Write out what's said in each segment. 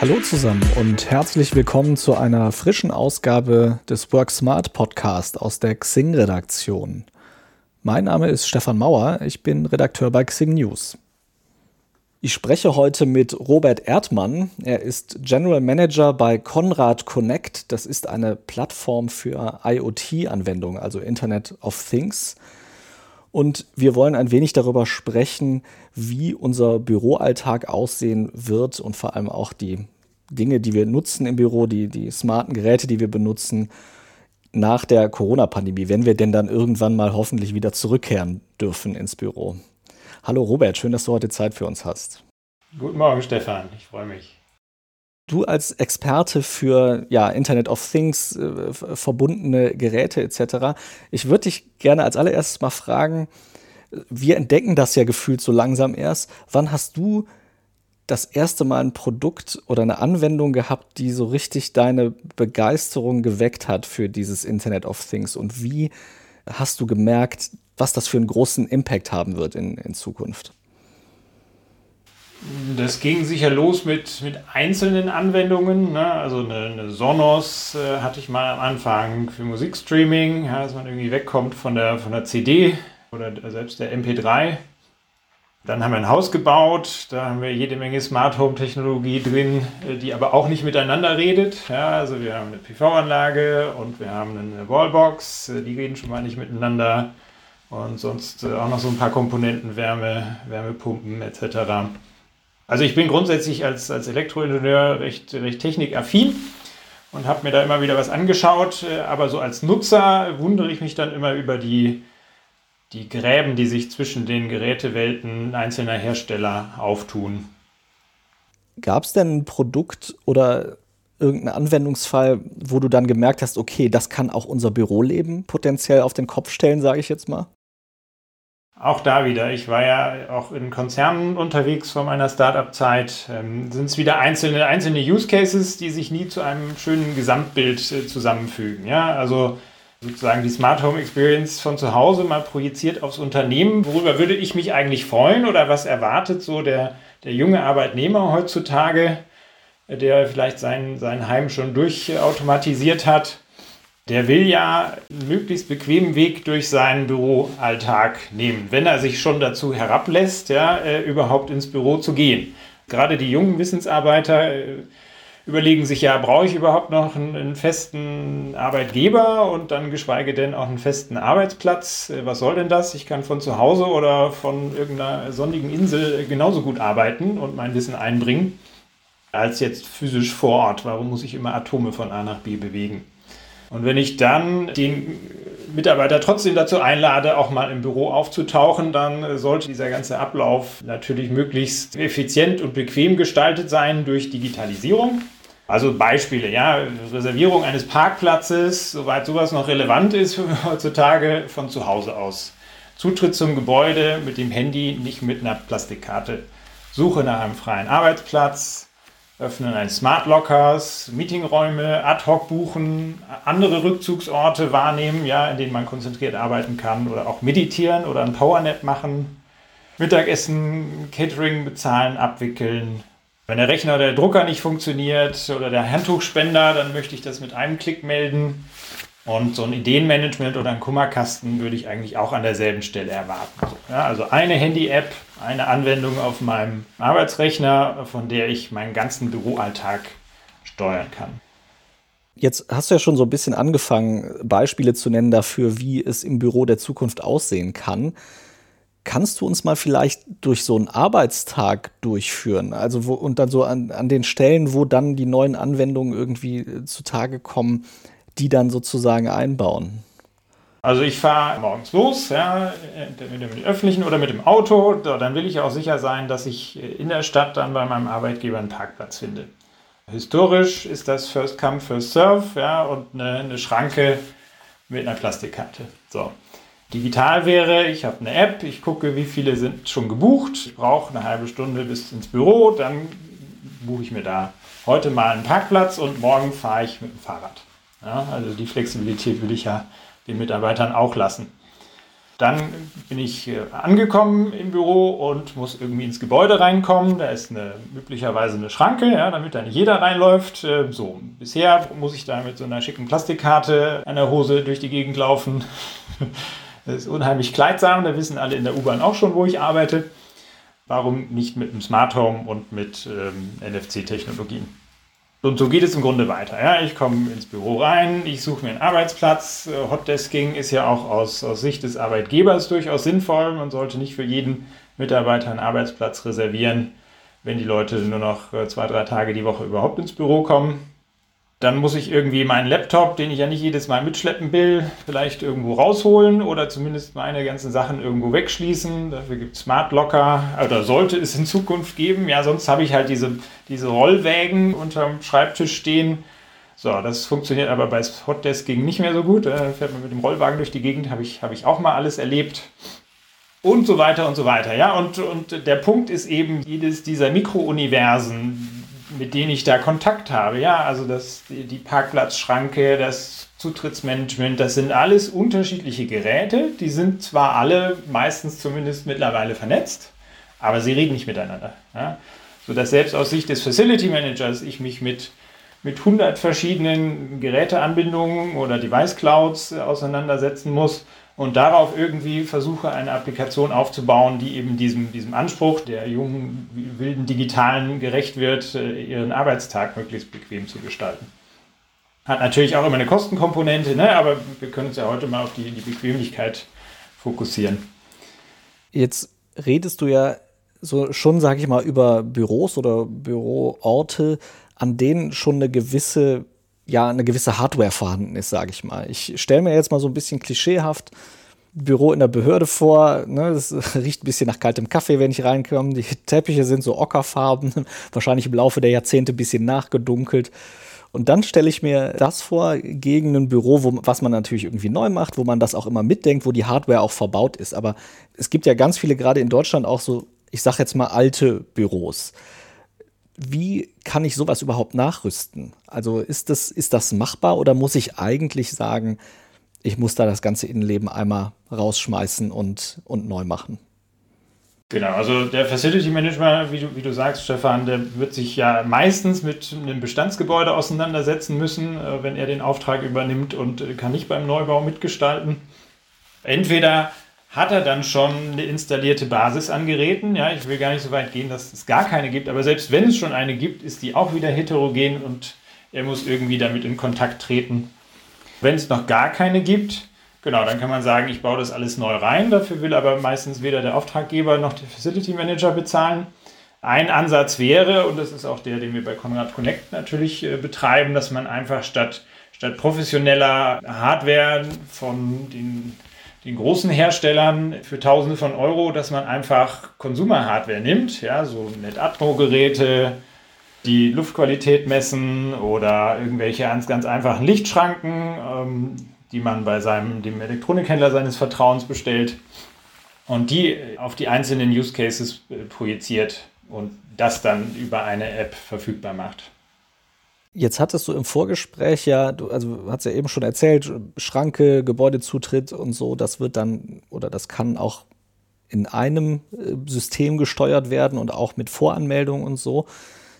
Hallo zusammen und herzlich willkommen zu einer frischen Ausgabe des Work Smart Podcast aus der Xing-Redaktion. Mein Name ist Stefan Mauer, ich bin Redakteur bei Xing News. Ich spreche heute mit Robert Erdmann. Er ist General Manager bei Conrad Connect. Das ist eine Plattform für IoT-Anwendungen, also Internet of Things. Und wir wollen ein wenig darüber sprechen, wie unser Büroalltag aussehen wird und vor allem auch die Dinge, die wir nutzen im Büro, die, die smarten Geräte, die wir benutzen nach der Corona-Pandemie, wenn wir denn dann irgendwann mal hoffentlich wieder zurückkehren dürfen ins Büro. Hallo Robert, schön, dass du heute Zeit für uns hast. Guten Morgen, Stefan, ich freue mich. Du als Experte für ja, Internet of Things, äh, verbundene Geräte etc., ich würde dich gerne als allererstes mal fragen, wir entdecken das ja gefühlt so langsam erst. Wann hast du das erste Mal ein Produkt oder eine Anwendung gehabt, die so richtig deine Begeisterung geweckt hat für dieses Internet of Things? Und wie hast du gemerkt, was das für einen großen Impact haben wird in, in Zukunft? Das ging sicher los mit, mit einzelnen Anwendungen. Ne? Also eine, eine Sonos äh, hatte ich mal am Anfang für Musikstreaming, ja, dass man irgendwie wegkommt von der, von der CD oder selbst der MP3. Dann haben wir ein Haus gebaut, da haben wir jede Menge Smart Home Technologie drin, äh, die aber auch nicht miteinander redet. Ja, also wir haben eine PV-Anlage und wir haben eine Wallbox, äh, die reden schon mal nicht miteinander. Und sonst äh, auch noch so ein paar Komponenten, Wärme, Wärmepumpen etc. Also ich bin grundsätzlich als, als Elektroingenieur recht, recht technikaffin und habe mir da immer wieder was angeschaut. Aber so als Nutzer wundere ich mich dann immer über die, die Gräben, die sich zwischen den Gerätewelten einzelner Hersteller auftun. Gab es denn ein Produkt oder irgendeinen Anwendungsfall, wo du dann gemerkt hast, okay, das kann auch unser Büroleben potenziell auf den Kopf stellen, sage ich jetzt mal? Auch da wieder, ich war ja auch in Konzernen unterwegs vor meiner Startup-Zeit, ähm, sind es wieder einzelne, einzelne Use Cases, die sich nie zu einem schönen Gesamtbild äh, zusammenfügen. Ja, also sozusagen die Smart Home Experience von zu Hause mal projiziert aufs Unternehmen. Worüber würde ich mich eigentlich freuen oder was erwartet so der, der junge Arbeitnehmer heutzutage, der vielleicht sein, sein Heim schon durchautomatisiert hat? Der will ja einen möglichst bequemen Weg durch seinen Büroalltag nehmen, wenn er sich schon dazu herablässt, ja, äh, überhaupt ins Büro zu gehen. Gerade die jungen Wissensarbeiter äh, überlegen sich ja, brauche ich überhaupt noch einen, einen, festen Arbeitgeber und dann geschweige denn auch einen festen Arbeitsplatz? Äh, was soll denn das? Ich kann von zu Hause oder von irgendeiner sonnigen Insel genauso gut arbeiten und mein Wissen einbringen, als jetzt physisch vor Ort. Warum muss ich immer Atome von A nach B bewegen? Und wenn ich dann den Mitarbeiter trotzdem dazu einlade, auch mal im Büro aufzutauchen, dann sollte dieser ganze Ablauf natürlich möglichst effizient und bequem gestaltet sein durch Digitalisierung. Also Beispiele, ja, Reservierung eines Parkplatzes, soweit sowas noch relevant ist heutzutage von zu Hause aus. Zutritt zum Gebäude mit dem Handy, nicht mit einer Plastikkarte. Suche nach einem freien Arbeitsplatz, Öffnen eines Smart Lockers, Meetingräume, ad hoc buchen, andere Rückzugsorte wahrnehmen, ja, in denen man konzentriert arbeiten kann oder auch meditieren oder ein Powernap machen, Mittagessen, Catering bezahlen, abwickeln. Wenn der Rechner oder der Drucker nicht funktioniert oder der Handtuchspender, dann möchte ich das mit einem Klick melden. Und so ein Ideenmanagement oder ein Kummerkasten würde ich eigentlich auch an derselben Stelle erwarten. Ja, also eine Handy-App, eine Anwendung auf meinem Arbeitsrechner, von der ich meinen ganzen Büroalltag steuern kann. Jetzt hast du ja schon so ein bisschen angefangen, Beispiele zu nennen dafür, wie es im Büro der Zukunft aussehen kann. Kannst du uns mal vielleicht durch so einen Arbeitstag durchführen? Also wo, und dann so an, an den Stellen, wo dann die neuen Anwendungen irgendwie zutage kommen, die dann sozusagen einbauen? Also ich fahre morgens los, ja, mit dem öffentlichen oder mit dem Auto. Dann will ich auch sicher sein, dass ich in der Stadt dann bei meinem Arbeitgeber einen Parkplatz finde. Historisch ist das First Come, First Serve ja, und eine, eine Schranke mit einer Plastikkarte. So. Digital wäre, ich habe eine App, ich gucke, wie viele sind schon gebucht, ich brauche eine halbe Stunde bis ins Büro, dann buche ich mir da heute mal einen Parkplatz und morgen fahre ich mit dem Fahrrad. Ja, also die Flexibilität will ich ja den Mitarbeitern auch lassen. Dann bin ich äh, angekommen im Büro und muss irgendwie ins Gebäude reinkommen. Da ist eine, üblicherweise eine Schranke, ja, damit da nicht jeder reinläuft. Äh, so, bisher muss ich da mit so einer schicken Plastikkarte an der Hose durch die Gegend laufen. Das ist unheimlich kleidsam, da wissen alle in der U-Bahn auch schon, wo ich arbeite. Warum nicht mit einem Smart Home und mit ähm, NFC-Technologien? Und so geht es im Grunde weiter. Ja, ich komme ins Büro rein, ich suche mir einen Arbeitsplatz. Äh, Hotdesking ist ja auch aus, aus Sicht des Arbeitgebers durchaus sinnvoll. Man sollte nicht für jeden Mitarbeiter einen Arbeitsplatz reservieren, wenn die Leute nur noch äh, zwei, drei Tage die Woche überhaupt ins Büro kommen. Dann muss ich irgendwie meinen Laptop, den ich ja nicht jedes Mal mitschleppen will, vielleicht irgendwo rausholen oder zumindest meine ganzen Sachen irgendwo wegschließen. Dafür gibt es Smart Locker oder sollte es in Zukunft geben. Ja, sonst habe ich halt diese, diese Rollwägen unterm Schreibtisch stehen. So, das funktioniert aber bei Hotdesking nicht mehr so gut. Da fährt man mit dem Rollwagen durch die Gegend, habe ich, hab ich auch mal alles erlebt. Und so weiter und so weiter. Ja, und, und der Punkt ist eben, jedes dieser Mikrouniversen, mit denen ich da Kontakt habe. Ja, also das, die Parkplatzschranke, das Zutrittsmanagement, das sind alles unterschiedliche Geräte. Die sind zwar alle meistens zumindest mittlerweile vernetzt, aber sie reden nicht miteinander. Ja? Sodass selbst aus Sicht des Facility Managers ich mich mit, mit 100 verschiedenen Geräteanbindungen oder Device Clouds auseinandersetzen muss und darauf irgendwie versuche, eine Applikation aufzubauen, die eben diesem, diesem Anspruch der jungen, wilden Digitalen gerecht wird, äh, ihren Arbeitstag möglichst bequem zu gestalten. Hat natürlich auch immer eine Kostenkomponente, ne? aber wir können uns ja heute mal auf die, die Bequemlichkeit fokussieren. Jetzt redest du ja so schon, sage ich mal, über Büros oder Büroorte, an denen schon eine gewisse ja eine gewisse Hardware vorhanden ist, sage ich mal. Ich stelle mir jetzt mal so ein bisschen klischeehaft Büro in der Behörde vor. Ne? Das riecht ein bisschen nach kaltem Kaffee, wenn ich reinkomme. Die Teppiche sind so ockerfarben, wahrscheinlich im Laufe der Jahrzehnte ein bisschen nachgedunkelt. Und dann stelle ich mir das vor gegen ein Büro, wo, was man natürlich irgendwie neu macht, wo man das auch immer mitdenkt, wo die Hardware auch verbaut ist. Aber es gibt ja ganz viele, gerade in Deutschland, auch so, ich sage jetzt mal, alte Büros wie kann ich sowas überhaupt nachrüsten? Also ist das, ist das machbar oder muss ich eigentlich sagen, ich muss da das ganze Innenleben einmal rausschmeißen und, und neu machen? Genau, also der Facility Manager, wie du, wie du sagst, Stefan, der wird sich ja meistens mit einem Bestandsgebäude auseinandersetzen müssen, äh, wenn er den Auftrag übernimmt und äh, kann nicht beim Neubau mitgestalten. Entweder hat er dann schon eine installierte Basis an Geräten. Ja, ich will gar nicht so weit gehen, dass es gar keine gibt, aber selbst wenn es schon eine gibt, ist die auch wieder heterogen und er muss irgendwie damit in Kontakt treten. Wenn es noch gar keine gibt, genau, dann kann man sagen, ich baue das alles neu rein. Dafür will aber meistens weder der Auftraggeber noch der Facility Manager bezahlen. Ein Ansatz wäre, und das ist auch der, den wir bei Conrad Connect natürlich äh, betreiben, dass man einfach statt, statt professioneller Hardware von den den großen Herstellern für Tausende von Euro, dass man einfach Consumer-Hardware nimmt, ja, so NetAtmo-Geräte, die Luftqualität messen oder irgendwelche ganz, ganz einfachen Lichtschranken, ähm, die man bei seinem, dem Elektronikhändler seines Vertrauens bestellt und die auf die einzelnen Use Cases äh, projiziert und das dann über eine App verfügbar macht. Jetzt hattest du im Vorgespräch ja, du, also hast ja eben schon erzählt, Schranke, Gebäudezutritt und so, das wird dann oder das kann auch in einem äh, System gesteuert werden und auch mit Voranmeldung und so.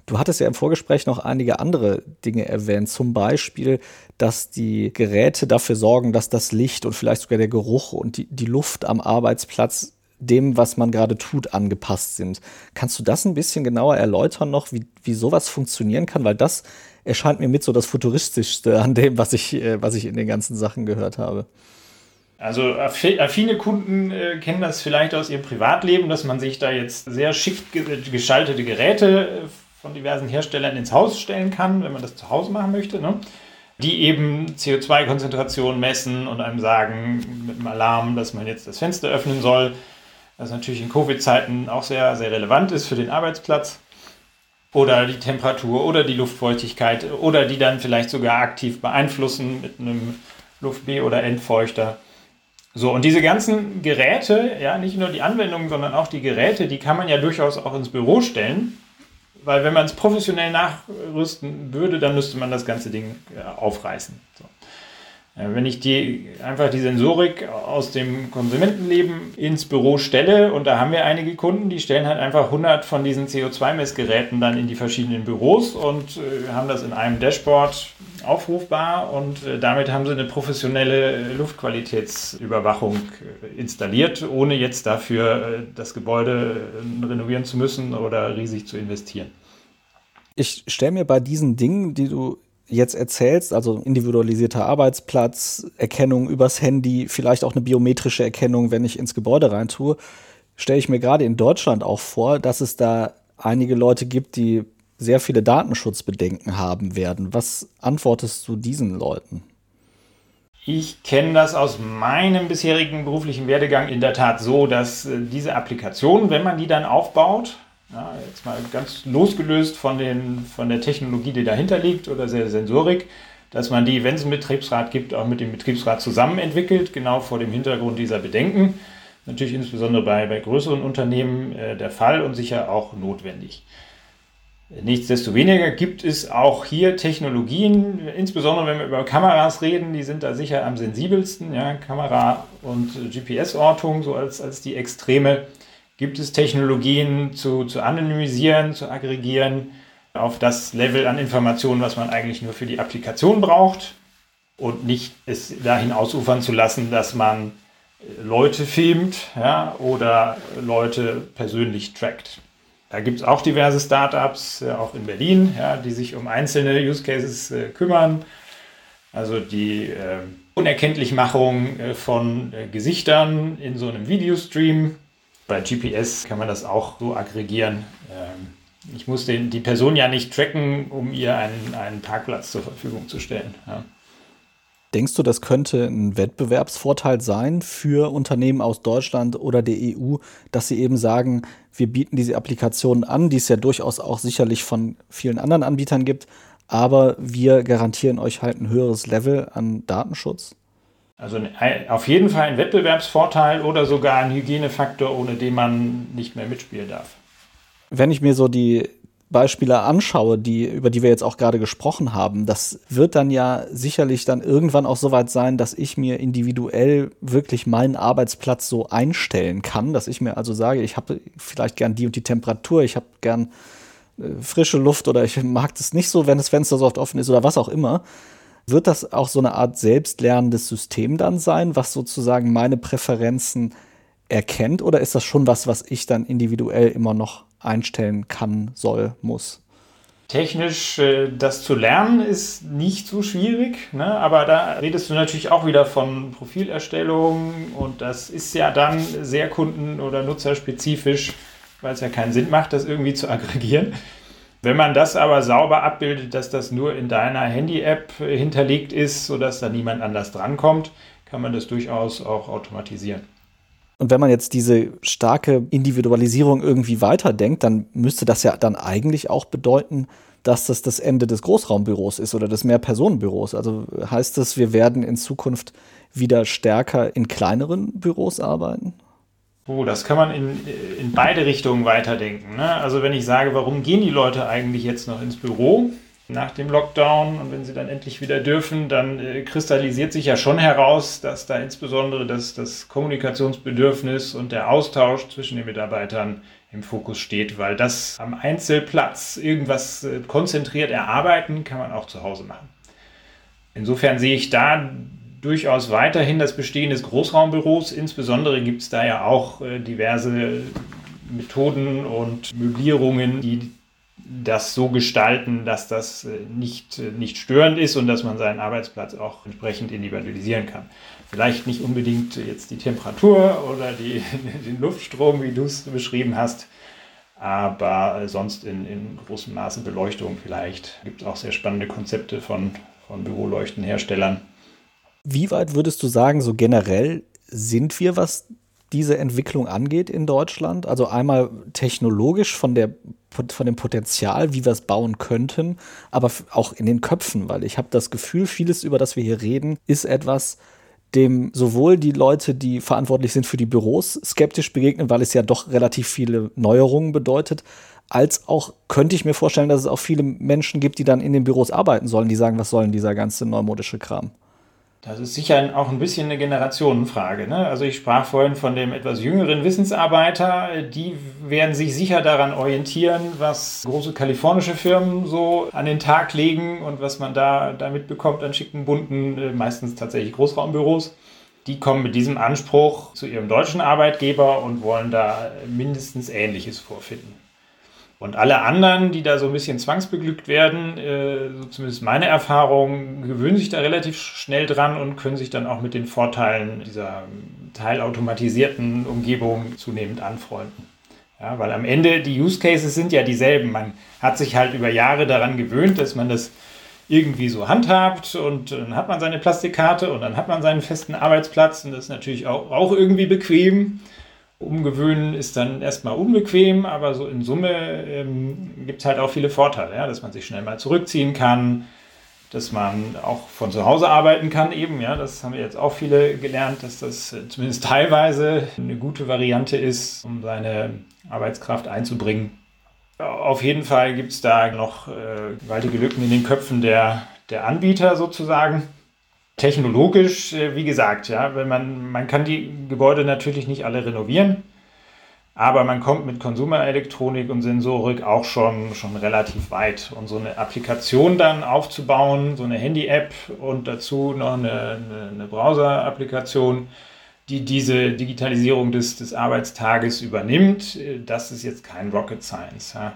Du hattest ja im Vorgespräch noch einige andere Dinge erwähnt, zum Beispiel, dass die Geräte dafür sorgen, dass das Licht und vielleicht sogar der Geruch und die, die Luft am Arbeitsplatz dem, was man gerade tut, angepasst sind. Kannst du das ein bisschen genauer erläutern noch, wie, wie sowas funktionieren kann? Weil das erscheint mir mit so das Futuristischste an dem, was ich, äh, was ich in den ganzen Sachen gehört habe. Also affine Kunden äh, kennen das vielleicht aus ihrem Privatleben, dass man sich da jetzt sehr schick geschaltete Geräte äh, von diversen Herstellern ins Haus stellen kann, wenn man das zu Hause machen möchte, ne? die eben CO2-Konzentration messen und einem sagen mit einem Alarm, dass man jetzt das Fenster öffnen soll, was natürlich in Covid-Zeiten auch sehr, sehr relevant ist für den Arbeitsplatz oder die Temperatur oder die Luftfeuchtigkeit oder die dann vielleicht sogar aktiv beeinflussen mit einem Luft-B- oder Entfeuchter. So, und diese ganzen Geräte, ja, nicht nur die Anwendungen, sondern auch die Geräte, die kann man ja durchaus auch ins Büro stellen, weil wenn man es professionell nachrüsten würde, dann müsste man das ganze Ding aufreißen. So. Wenn ich die, einfach die Sensorik aus dem Konsumentenleben ins Büro stelle, und da haben wir einige Kunden, die stellen halt einfach 100 von diesen CO2-Messgeräten dann in die verschiedenen Büros und äh, haben das in einem Dashboard aufrufbar und äh, damit haben sie eine professionelle Luftqualitätsüberwachung äh, installiert, ohne jetzt dafür äh, das Gebäude äh, renovieren zu müssen oder riesig zu investieren. Ich stelle mir bei diesen Dingen, die du jetzt erzählst, also individualisierter Arbeitsplatz, Erkennung übers Handy, vielleicht auch eine biometrische Erkennung, wenn ich ins Gebäude rein tue, stelle ich mir gerade in Deutschland auch vor, dass es da einige Leute gibt, die sehr viele Datenschutzbedenken haben werden. Was antwortest du diesen Leuten? Ich kenne das aus meinem bisherigen beruflichen Werdegang in der Tat so, dass äh, diese Applikation, wenn man die dann aufbaut, ja, jetzt mal ganz losgelöst von, den, von der Technologie, die dahinter liegt oder der Sensorik, dass man die, wenn es einen Betriebsrat gibt, auch mit dem Betriebsrat zusammen entwickelt, genau vor dem Hintergrund dieser Bedenken. Natürlich insbesondere bei, bei größeren Unternehmen äh, der Fall und sicher auch notwendig. Nichtsdestoweniger gibt es auch hier Technologien, insbesondere wenn wir über Kameras reden, die sind da sicher am sensibelsten. Ja, Kamera und GPS-Ortung, so als, als die Extreme. Gibt es Technologien zu, zu anonymisieren, zu aggregieren auf das Level an Informationen, was man eigentlich nur für die Applikation braucht und nicht es dahin ausufern zu lassen, dass man Leute filmt ja, oder Leute persönlich trackt. Da gibt es auch diverse Startups, äh, auch in Berlin, ja, die sich um einzelne Use Cases äh, kümmern. Also die äh, Unerkenntlichmachung äh, von äh, Gesichtern in so einem Videostream. Bei GPS kann man das auch so aggregieren. Ähm, ich muss den, die Person ja nicht tracken, um ihr einen, einen Parkplatz zur Verfügung zu stellen. Ja. Denkst du, das könnte ein Wettbewerbsvorteil sein für Unternehmen aus Deutschland oder der EU, dass sie eben sagen, wir bieten diese Applikationen an, die es ja durchaus auch sicherlich von vielen anderen Anbietern gibt, aber wir garantieren euch halt ein höheres Level an Datenschutz? Also auf jeden Fall ein Wettbewerbsvorteil oder sogar ein Hygienefaktor, ohne den man nicht mehr mitspielen darf. Wenn ich mir so die Beispiele anschaue, die, über die wir jetzt auch gerade gesprochen haben, das wird dann ja sicherlich dann irgendwann auch so weit sein, dass ich mir individuell wirklich meinen Arbeitsplatz so einstellen kann, dass ich mir also sage, ich habe vielleicht gern die und die Temperatur, ich habe gern äh, frische Luft oder ich mag das nicht so, wenn das Fenster so oft offen ist oder was auch immer. Wird das auch so eine Art selbstlernendes System dann sein, was sozusagen meine Präferenzen erkennt oder ist das schon was, was ich dann individuell immer noch einstellen kann, soll, muss. Technisch äh, das zu lernen ist nicht so schwierig, ne? aber da redest du natürlich auch wieder von Profilerstellung und das ist ja dann sehr kunden- oder nutzerspezifisch, weil es ja keinen Sinn macht, das irgendwie zu aggregieren. Wenn man das aber sauber abbildet, dass das nur in deiner Handy-App hinterlegt ist, sodass da niemand anders drankommt, kann man das durchaus auch automatisieren. Und wenn man jetzt diese starke Individualisierung irgendwie weiterdenkt, dann müsste das ja dann eigentlich auch bedeuten, dass das das Ende des Großraumbüros ist oder des Mehrpersonenbüros. Also heißt das, wir werden in Zukunft wieder stärker in kleineren Büros arbeiten? Oh, das kann man in, in beide Richtungen weiterdenken. Ne? Also wenn ich sage, warum gehen die Leute eigentlich jetzt noch ins Büro? nach dem Lockdown und wenn sie dann endlich wieder dürfen, dann äh, kristallisiert sich ja schon heraus, dass da insbesondere das, das Kommunikationsbedürfnis und der Austausch zwischen den Mitarbeitern im Fokus steht, weil das am Einzelplatz irgendwas äh, konzentriert erarbeiten kann man auch zu Hause machen. Insofern sehe ich da durchaus weiterhin das Bestehen des Großraumbüros. Insbesondere gibt es da ja auch äh, diverse Methoden und Möblierungen, die das so gestalten, dass das äh, nicht, äh, nicht störend ist und dass man seinen Arbeitsplatz auch entsprechend individualisieren kann. Vielleicht nicht unbedingt jetzt die Temperatur oder die, den Luftstrom, wie du es beschrieben hast, aber sonst in, in großem Maße Beleuchtung vielleicht. Gibt es auch sehr spannende Konzepte von, von Büroleuchtenherstellern. Wie weit würdest du sagen, so generell sind wir, was diese Entwicklung angeht in Deutschland? Also einmal technologisch von, der, von dem Potenzial, wie wir es bauen könnten, aber auch in den Köpfen, weil ich habe das Gefühl, vieles, über das wir hier reden, ist etwas, dem sowohl die Leute, die verantwortlich sind für die Büros, skeptisch begegnen, weil es ja doch relativ viele Neuerungen bedeutet, als auch könnte ich mir vorstellen, dass es auch viele Menschen gibt, die dann in den Büros arbeiten sollen, die sagen, was soll denn dieser ganze neumodische Kram? Das ist sicher auch ein bisschen eine Generationenfrage. Ne? Also ich sprach vorhin von dem etwas jüngeren Wissensarbeiter. Die werden sich sicher daran orientieren, was große kalifornische Firmen so an den Tag legen und was man da damit bekommt an schicken, bunten, äh, meistens tatsächlich Großraumbüros. Die kommen mit diesem Anspruch zu ihrem deutschen Arbeitgeber und wollen da mindestens Ähnliches vorfinden. Und alle anderen, die da so ein bisschen zwangsbeglückt werden, äh, so zumindest meine Erfahrung, gewöhnen sich da relativ schnell dran und können sich dann auch mit den Vorteilen dieser teilautomatisierten Umgebung zunehmend anfreunden. Ja, weil am Ende die Use Cases sind ja dieselben. Man hat sich halt über Jahre daran gewöhnt, dass man das irgendwie so handhabt und dann hat man seine Plastikkarte und dann hat man seinen festen Arbeitsplatz und das ist natürlich auch, auch irgendwie bequem. Umgewöhnen ist dann erstmal unbequem, aber so in Summe ähm, gibt es halt auch viele Vorteile, ja, dass man sich schnell mal zurückziehen kann, dass man auch von zu Hause arbeiten kann eben, ja, das haben jetzt auch viele gelernt, dass das äh, zumindest teilweise eine gute Variante ist, um seine Arbeitskraft einzubringen. Auf jeden Fall gibt es da noch äh, gewaltige Lücken in den Köpfen der, der Anbieter sozusagen technologisch, äh, wie gesagt, ja, wenn man, man kann die Gebäude natürlich nicht alle renovieren, aber man kommt mit Konsumerelektronik und Sensorik auch schon, schon relativ weit. Und so eine Applikation dann aufzubauen, so eine Handy-App und dazu noch eine, eine, eine Browser-Applikation, die diese Digitalisierung des, des Arbeitstages übernimmt, äh, das ist jetzt kein Rocket Science. Ja.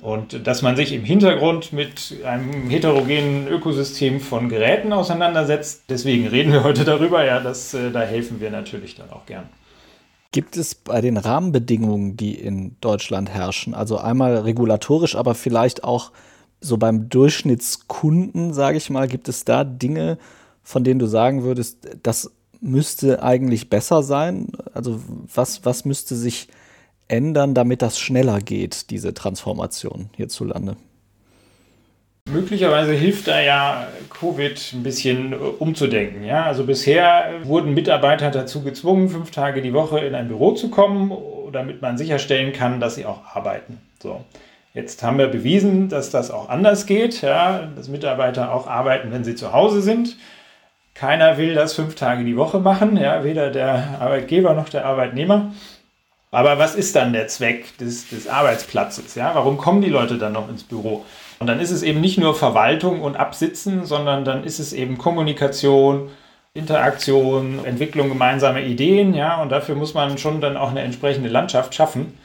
Und dass man sich im Hintergrund mit einem heterogenen Ökosystem von Geräten auseinandersetzt. Deswegen reden wir heute darüber. Ja, das, äh, da helfen wir natürlich dann auch gern. Gibt es bei den Rahmenbedingungen, die in Deutschland herrschen, also einmal regulatorisch, aber vielleicht auch so beim Durchschnittskunden, sage ich mal, gibt es da Dinge, von denen du sagen würdest, das müsste eigentlich besser sein? Also was, was müsste sich ändern, damit das schneller geht, diese Transformation hierzulande? Möglicherweise hilft da ja Covid ein bisschen äh, umzudenken. Ja? Also bisher wurden Mitarbeiter dazu gezwungen, fünf Tage die Woche in ein Büro zu kommen, damit man sicherstellen kann, dass sie auch arbeiten. So. Jetzt haben wir bewiesen, dass das auch anders geht, ja? dass Mitarbeiter auch arbeiten, wenn sie zu Hause sind. Keiner will das fünf Tage die Woche machen, ja? weder der Arbeitgeber noch der Arbeitnehmer. Aber was ist dann der Zweck des, des Arbeitsplatzes? Ja? Warum kommen die Leute dann noch ins Büro? Und dann ist es eben nicht nur Verwaltung und Absitzen, sondern dann ist es eben Kommunikation, Interaktion, Entwicklung gemeinsamer Ideen, ja, und dafür muss man schon dann auch eine entsprechende Landschaft schaffen.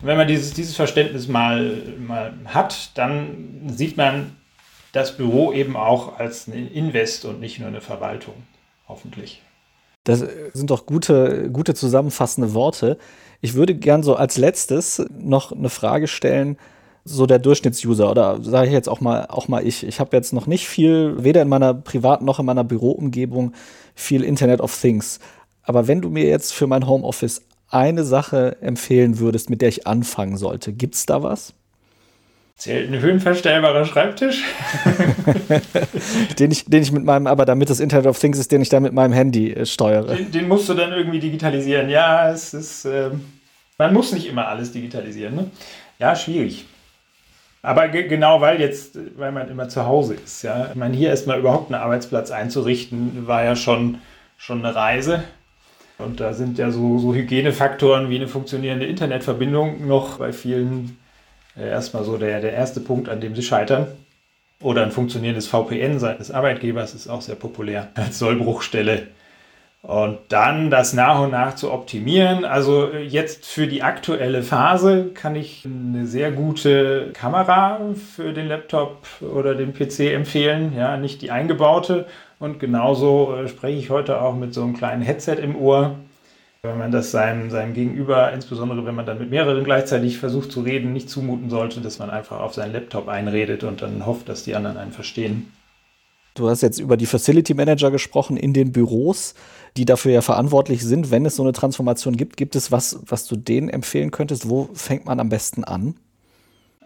Und wenn man dieses, dieses Verständnis mal, mal hat, dann sieht man das Büro eben auch als ein Invest und nicht nur eine Verwaltung, hoffentlich. Das sind doch gute, gute zusammenfassende Worte. Ich würde gern so als letztes noch eine Frage stellen, so der Durchschnittsuser oder sage ich jetzt auch mal auch mal ich. Ich habe jetzt noch nicht viel, weder in meiner privaten noch in meiner Büroumgebung viel Internet of Things. Aber wenn du mir jetzt für mein Homeoffice eine Sache empfehlen würdest, mit der ich anfangen sollte, gibt es da was? Zählt ein höhenverstellbarer Schreibtisch? den, ich, den ich mit meinem, aber damit das Internet of Things ist, den ich dann mit meinem Handy äh, steuere. Den, den, musst du dann irgendwie digitalisieren. Ja, es ist. Äh, man muss nicht immer alles digitalisieren. Ne? Ja, schwierig. Aber genau weil jetzt, weil man immer zu Hause ist, ja. Ich meine, hier erstmal überhaupt einen Arbeitsplatz einzurichten, war ja schon, schon eine Reise. Und da sind ja so, so Hygienefaktoren wie eine funktionierende Internetverbindung noch bei vielen erstmal so der, der erste Punkt, an dem sie scheitern. Oder ein funktionierendes VPN seitens Arbeitgebers ist auch sehr populär als Sollbruchstelle. Und dann das nach und nach zu optimieren. Also jetzt für die aktuelle Phase kann ich eine sehr gute Kamera für den Laptop oder den PC empfehlen. Ja, nicht die eingebaute. Und genauso äh, spreche ich heute auch mit so einem kleinen Headset im Ohr wenn man das seinem, seinem Gegenüber, insbesondere wenn man dann mit mehreren gleichzeitig versucht zu reden, nicht zumuten sollte, dass man einfach auf seinen Laptop einredet und dann hofft, dass die anderen einen verstehen. Du hast jetzt über die Facility Manager gesprochen in den Büros, die dafür ja verantwortlich sind, wenn es so eine Transformation gibt. Gibt es was, was du denen empfehlen könntest? Wo fängt man am besten an?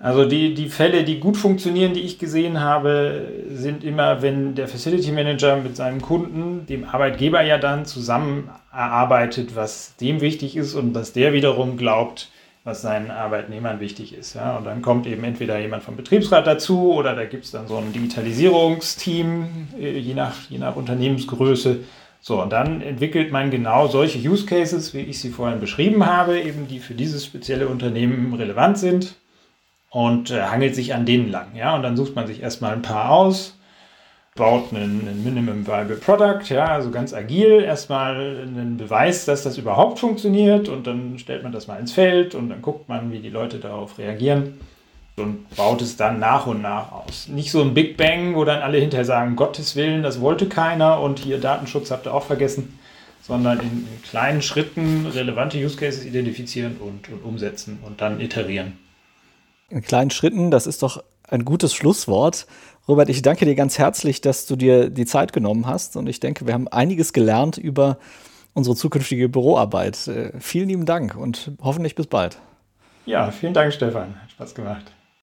Also die, die Fälle, die gut funktionieren, die ich gesehen habe, sind immer, wenn der Facility Manager mit seinem Kunden, dem Arbeitgeber ja dann zusammen erarbeitet, was dem wichtig ist und was der wiederum glaubt, was seinen Arbeitnehmern wichtig ist. Ja? Und dann kommt eben entweder jemand vom Betriebsrat dazu oder da gibt es dann so ein Digitalisierungsteam, äh, je nach, je nach Unternehmensgröße. So, und dann entwickelt man genau solche Use Cases, wie ich sie vorhin beschrieben habe, eben die für dieses spezielle Unternehmen relevant sind und äh, hangelt sich an denen lang. Ja? Und dann sucht man sich erstmal ein paar aus baut einen, einen, Minimum Viable Product, ja, also ganz agil, erstmal einen Beweis, dass das überhaupt funktioniert und dann stellt man das mal ins Feld und dann guckt man, wie die Leute darauf reagieren und baut es dann nach und nach aus. Nicht so ein Big Bang, wo dann alle hinterher sagen, Gottes Willen, das wollte keiner und hier Datenschutz habt ihr auch vergessen, sondern in, in kleinen Schritten relevante Use Cases identifizieren und, und umsetzen und dann iterieren. In kleinen Schritten, das ist doch ein gutes Schlusswort. Robert, ich danke dir ganz herzlich, dass du dir die Zeit genommen hast und ich denke, wir haben einiges gelernt über unsere zukünftige Büroarbeit. Äh, vielen lieben Dank und hoffentlich bis bald. Ja, vielen Dank, Stefan. Hat Spaß gemacht.